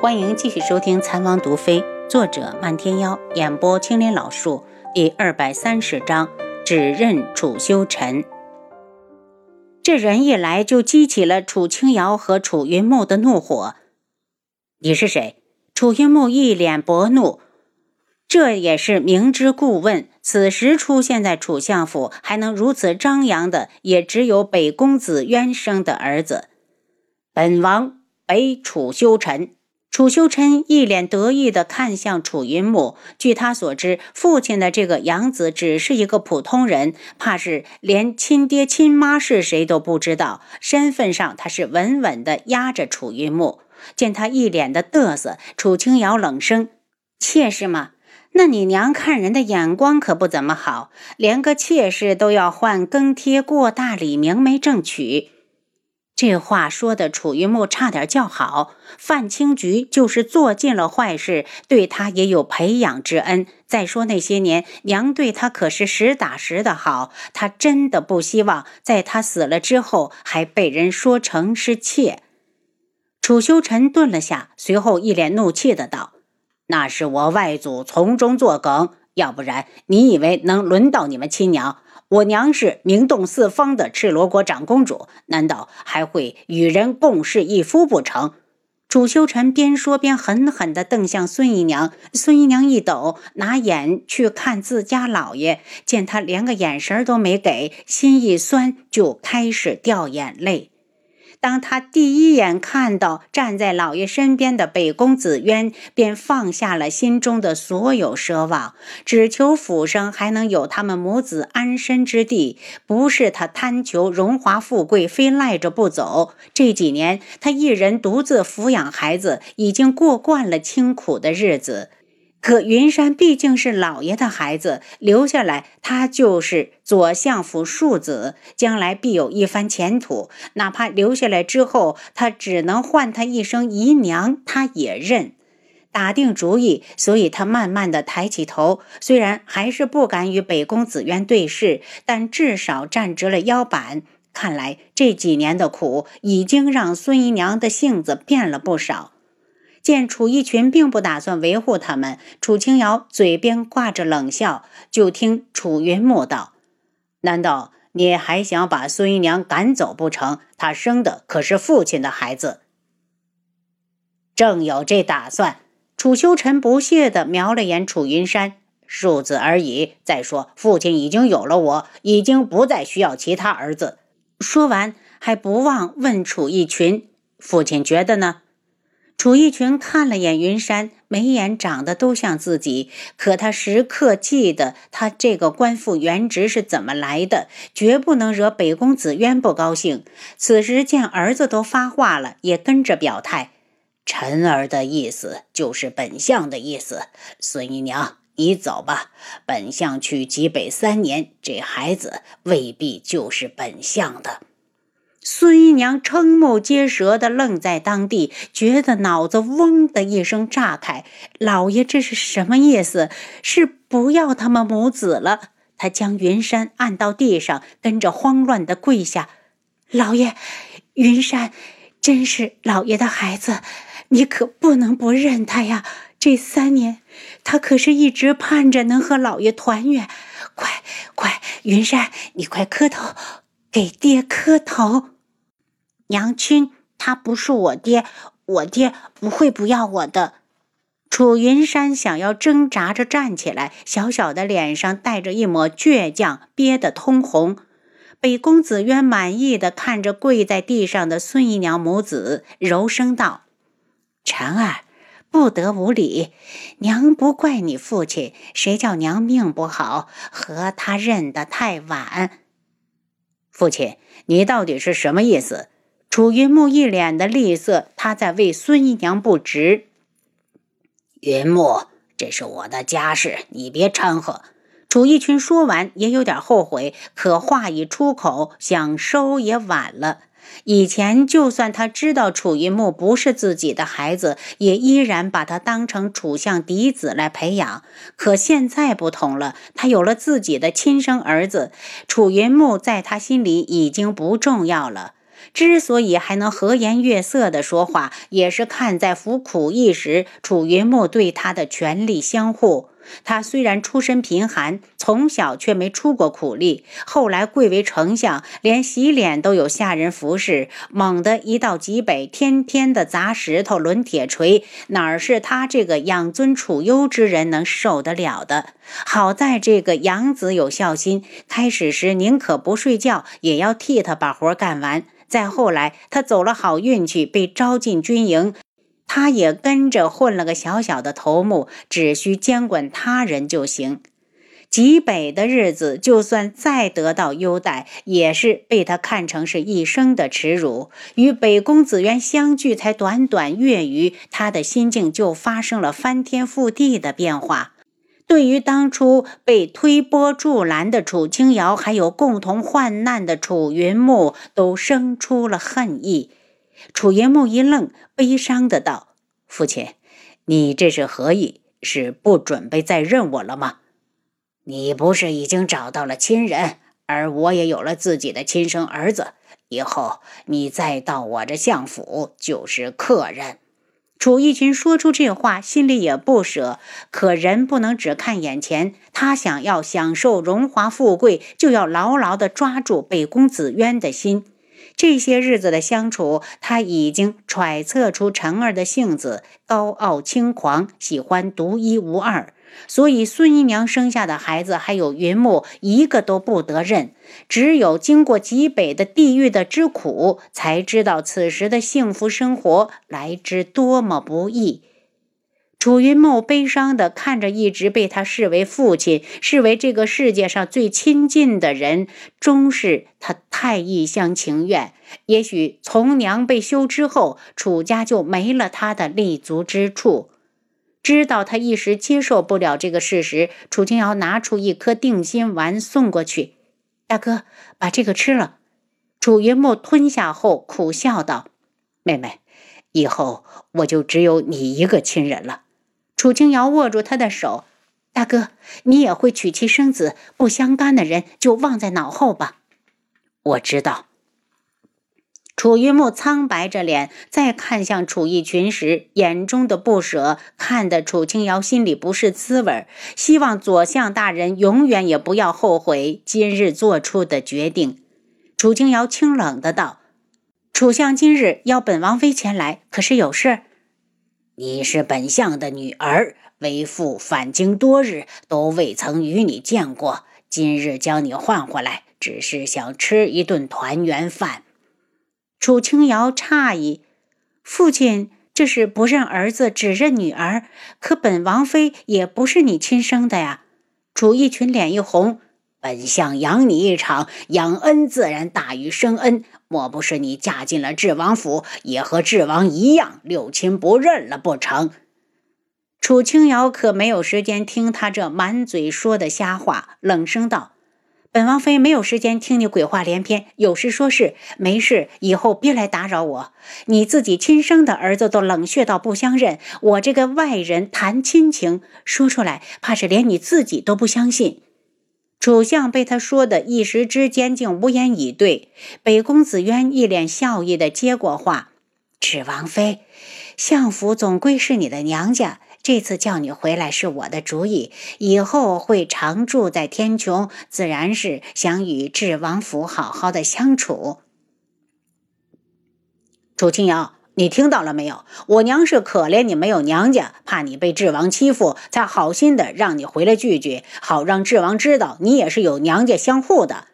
欢迎继续收听《残王毒妃》，作者漫天妖，演播青莲老树，第二百三十章，指认楚修尘。这人一来就激起了楚清瑶和楚云木的怒火。你是谁？楚云木一脸薄怒，这也是明知故问。此时出现在楚相府，还能如此张扬的，也只有北公子渊生的儿子。本王北楚修尘。楚修琛一脸得意地看向楚云木。据他所知，父亲的这个养子只是一个普通人，怕是连亲爹亲妈是谁都不知道。身份上，他是稳稳地压着楚云木。见他一脸的嘚瑟，楚清瑶冷声：“妾室吗？那你娘看人的眼光可不怎么好，连个妾室都要换更贴过大礼，明媒正娶。”这话说的，楚云木差点叫好。范清菊就是做尽了坏事，对他也有培养之恩。再说那些年，娘对他可是实打实的好。他真的不希望在他死了之后，还被人说成是妾。楚修尘顿了下，随后一脸怒气的道：“那是我外祖从中作梗，要不然你以为能轮到你们亲娘？”我娘是名动四方的赤罗国长公主，难道还会与人共侍一夫不成？楚修臣边说边狠狠地瞪向孙姨娘。孙姨娘一抖，拿眼去看自家老爷，见他连个眼神都没给，心一酸，就开始掉眼泪。当他第一眼看到站在老爷身边的北宫子渊，便放下了心中的所有奢望，只求府上还能有他们母子安身之地。不是他贪求荣华富贵，非赖着不走。这几年，他一人独自抚养孩子，已经过惯了清苦的日子。可云山毕竟是老爷的孩子，留下来他就是左相府庶子，将来必有一番前途。哪怕留下来之后，他只能唤他一声姨娘，他也认。打定主意，所以他慢慢的抬起头，虽然还是不敢与北宫紫渊对视，但至少站直了腰板。看来这几年的苦，已经让孙姨娘的性子变了不少。见楚逸群并不打算维护他们，楚清瑶嘴边挂着冷笑，就听楚云木道：“难道你还想把孙姨娘赶走不成？她生的可是父亲的孩子。”正有这打算，楚修尘不屑地瞄了眼楚云山：“庶子而已。再说，父亲已经有了我，已经不再需要其他儿子。”说完，还不忘问楚逸群：“父亲觉得呢？”楚逸群看了眼云山，眉眼长得都像自己，可他时刻记得他这个官复原职是怎么来的，绝不能惹北宫子渊不高兴。此时见儿子都发话了，也跟着表态：“臣儿的意思就是本相的意思。孙姨娘，你走吧。本相去极北三年，这孩子未必就是本相的。”孙姨娘瞠目结舌的愣在当地，觉得脑子嗡的一声炸开。老爷这是什么意思？是不要他们母子了？他将云山按到地上，跟着慌乱的跪下。老爷，云山真是老爷的孩子，你可不能不认他呀！这三年，他可是一直盼着能和老爷团圆。快快，云山，你快磕头，给爹磕头。娘亲，他不是我爹，我爹不会不要我的。楚云山想要挣扎着站起来，小小的脸上带着一抹倔强，憋得通红。北宫子渊满意的看着跪在地上的孙姨娘母子，柔声道：“婵儿，不得无礼，娘不怪你父亲，谁叫娘命不好，和他认得太晚。父亲，你到底是什么意思？”楚云木一脸的厉色，他在为孙姨娘不值。云木，这是我的家事，你别掺和。楚一群说完，也有点后悔，可话已出口，想收也晚了。以前就算他知道楚云木不是自己的孩子，也依然把他当成楚相嫡子来培养。可现在不同了，他有了自己的亲生儿子，楚云木在他心里已经不重要了。之所以还能和颜悦色地说话，也是看在服苦役时楚云木对他的全力相护。他虽然出身贫寒，从小却没出过苦力。后来贵为丞相，连洗脸都有下人服侍。猛地一到极北，天天的砸石头、抡铁锤，哪儿是他这个养尊处优之人能受得了的？好在这个养子有孝心，开始时宁可不睡觉，也要替他把活干完。再后来，他走了好运气，被招进军营。他也跟着混了个小小的头目，只需监管他人就行。极北的日子，就算再得到优待，也是被他看成是一生的耻辱。与北宫子渊相聚才短短月余，他的心境就发生了翻天覆地的变化。对于当初被推波助澜的楚清瑶，还有共同患难的楚云木，都生出了恨意。楚云木一愣，悲伤的道：“父亲，你这是何意？是不准备再认我了吗？你不是已经找到了亲人，而我也有了自己的亲生儿子，以后你再到我这相府就是客人。”楚逸群说出这话，心里也不舍。可人不能只看眼前，他想要享受荣华富贵，就要牢牢地抓住北宫子渊的心。这些日子的相处，他已经揣测出陈儿的性子高傲轻狂，喜欢独一无二。所以孙姨娘生下的孩子还有云木，一个都不得认。只有经过极北的地狱的之苦，才知道此时的幸福生活来之多么不易。楚云木悲伤地看着一直被他视为父亲、视为这个世界上最亲近的人，终是他太一厢情愿。也许从娘被休之后，楚家就没了他的立足之处。知道他一时接受不了这个事实，楚清瑶拿出一颗定心丸送过去：“大哥，把这个吃了。”楚云木吞下后苦笑道：“妹妹，以后我就只有你一个亲人了。”楚清瑶握住他的手：“大哥，你也会娶妻生子，不相干的人就忘在脑后吧。”我知道。楚云木苍白着脸，再看向楚逸群时，眼中的不舍看得楚清瑶心里不是滋味希望左相大人永远也不要后悔今日做出的决定。楚清瑶清冷的道：“楚相今日邀本王妃前来，可是有事？”你是本相的女儿，为父返京多日，都未曾与你见过。今日将你换回来，只是想吃一顿团圆饭。楚清瑶诧异：“父亲这是不认儿子，只认女儿。可本王妃也不是你亲生的呀。”楚逸群脸一红：“本相养你一场，养恩自然大于生恩。”莫不是你嫁进了智王府，也和智王一样六亲不认了不成？楚清瑶可没有时间听他这满嘴说的瞎话，冷声道：“本王妃没有时间听你鬼话连篇，有事说事，没事以后别来打扰我。你自己亲生的儿子都冷血到不相认，我这个外人谈亲情，说出来怕是连你自己都不相信。”楚相被他说的一时之间竟无言以对。北宫子渊一脸笑意的接过话：“芷王妃，相府总归是你的娘家，这次叫你回来是我的主意。以后会常住在天穹，自然是想与智王府好好的相处。”楚清瑶。你听到了没有？我娘是可怜你没有娘家，怕你被智王欺负，才好心的让你回来聚聚，好让智王知道你也是有娘家相护的。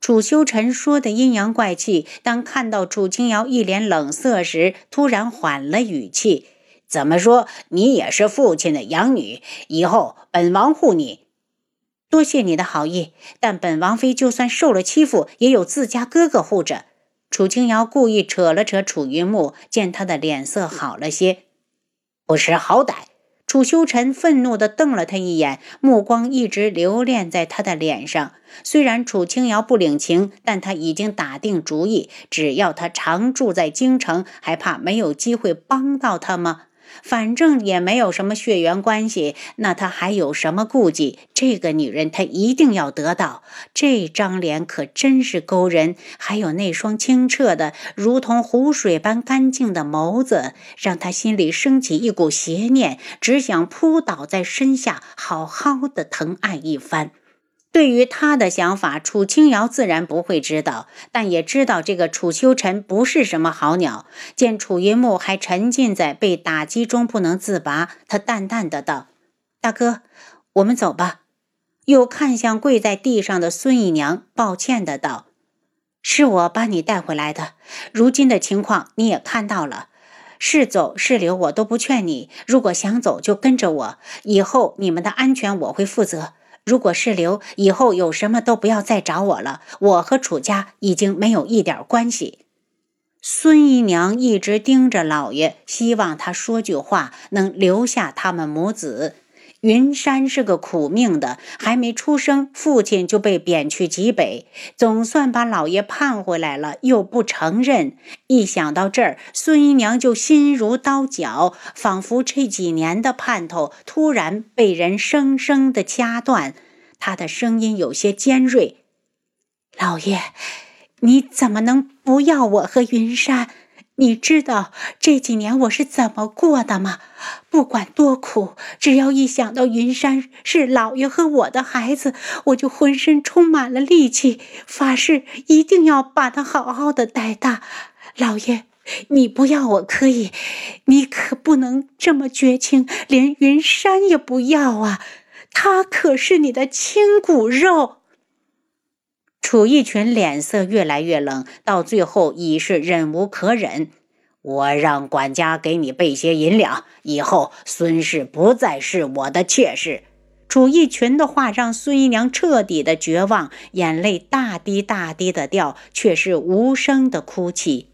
楚修尘说的阴阳怪气，当看到楚清瑶一脸冷色时，突然缓了语气：“怎么说？你也是父亲的养女，以后本王护你。多谢你的好意，但本王妃就算受了欺负，也有自家哥哥护着。”楚清瑶故意扯了扯楚云木，见他的脸色好了些，不识好歹。楚修尘愤怒地瞪了他一眼，目光一直留恋在他的脸上。虽然楚清瑶不领情，但他已经打定主意，只要他常住在京城，还怕没有机会帮到他吗？反正也没有什么血缘关系，那他还有什么顾忌？这个女人他一定要得到。这张脸可真是勾人，还有那双清澈的如同湖水般干净的眸子，让他心里升起一股邪念，只想扑倒在身下，好好的疼爱一番。对于他的想法，楚清瑶自然不会知道，但也知道这个楚修尘不是什么好鸟。见楚云木还沉浸在被打击中不能自拔，他淡淡的道：“大哥，我们走吧。”又看向跪在地上的孙姨娘，抱歉的道：“是我把你带回来的，如今的情况你也看到了，是走是留我都不劝你。如果想走就跟着我，以后你们的安全我会负责。”如果是刘，以后有什么都不要再找我了。我和楚家已经没有一点关系。孙姨娘一直盯着老爷，希望他说句话，能留下他们母子。云山是个苦命的，还没出生，父亲就被贬去极北，总算把老爷盼回来了，又不承认。一想到这儿，孙姨娘就心如刀绞，仿佛这几年的盼头突然被人生生的掐断。她的声音有些尖锐：“老爷，你怎么能不要我和云山？”你知道这几年我是怎么过的吗？不管多苦，只要一想到云山是老爷和我的孩子，我就浑身充满了力气，发誓一定要把他好好的带大。老爷，你不要我可以，你可不能这么绝情，连云山也不要啊！他可是你的亲骨肉。楚义群脸色越来越冷，到最后已是忍无可忍。我让管家给你备些银两，以后孙氏不再是我的妾室。楚义群的话让孙姨娘彻底的绝望，眼泪大滴大滴的掉，却是无声的哭泣。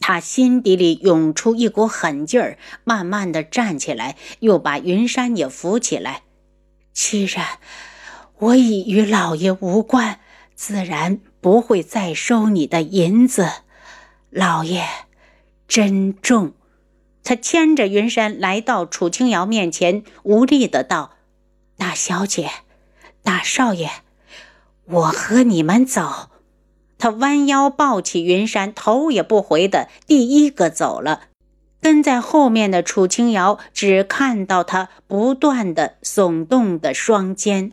她心底里涌出一股狠劲儿，慢慢的站起来，又把云山也扶起来。既然。我已与老爷无关，自然不会再收你的银子。老爷，珍重。他牵着云山来到楚青瑶面前，无力的道：“大小姐，大少爷，我和你们走。”他弯腰抱起云山，头也不回的第一个走了。跟在后面的楚青瑶只看到他不断的耸动的双肩。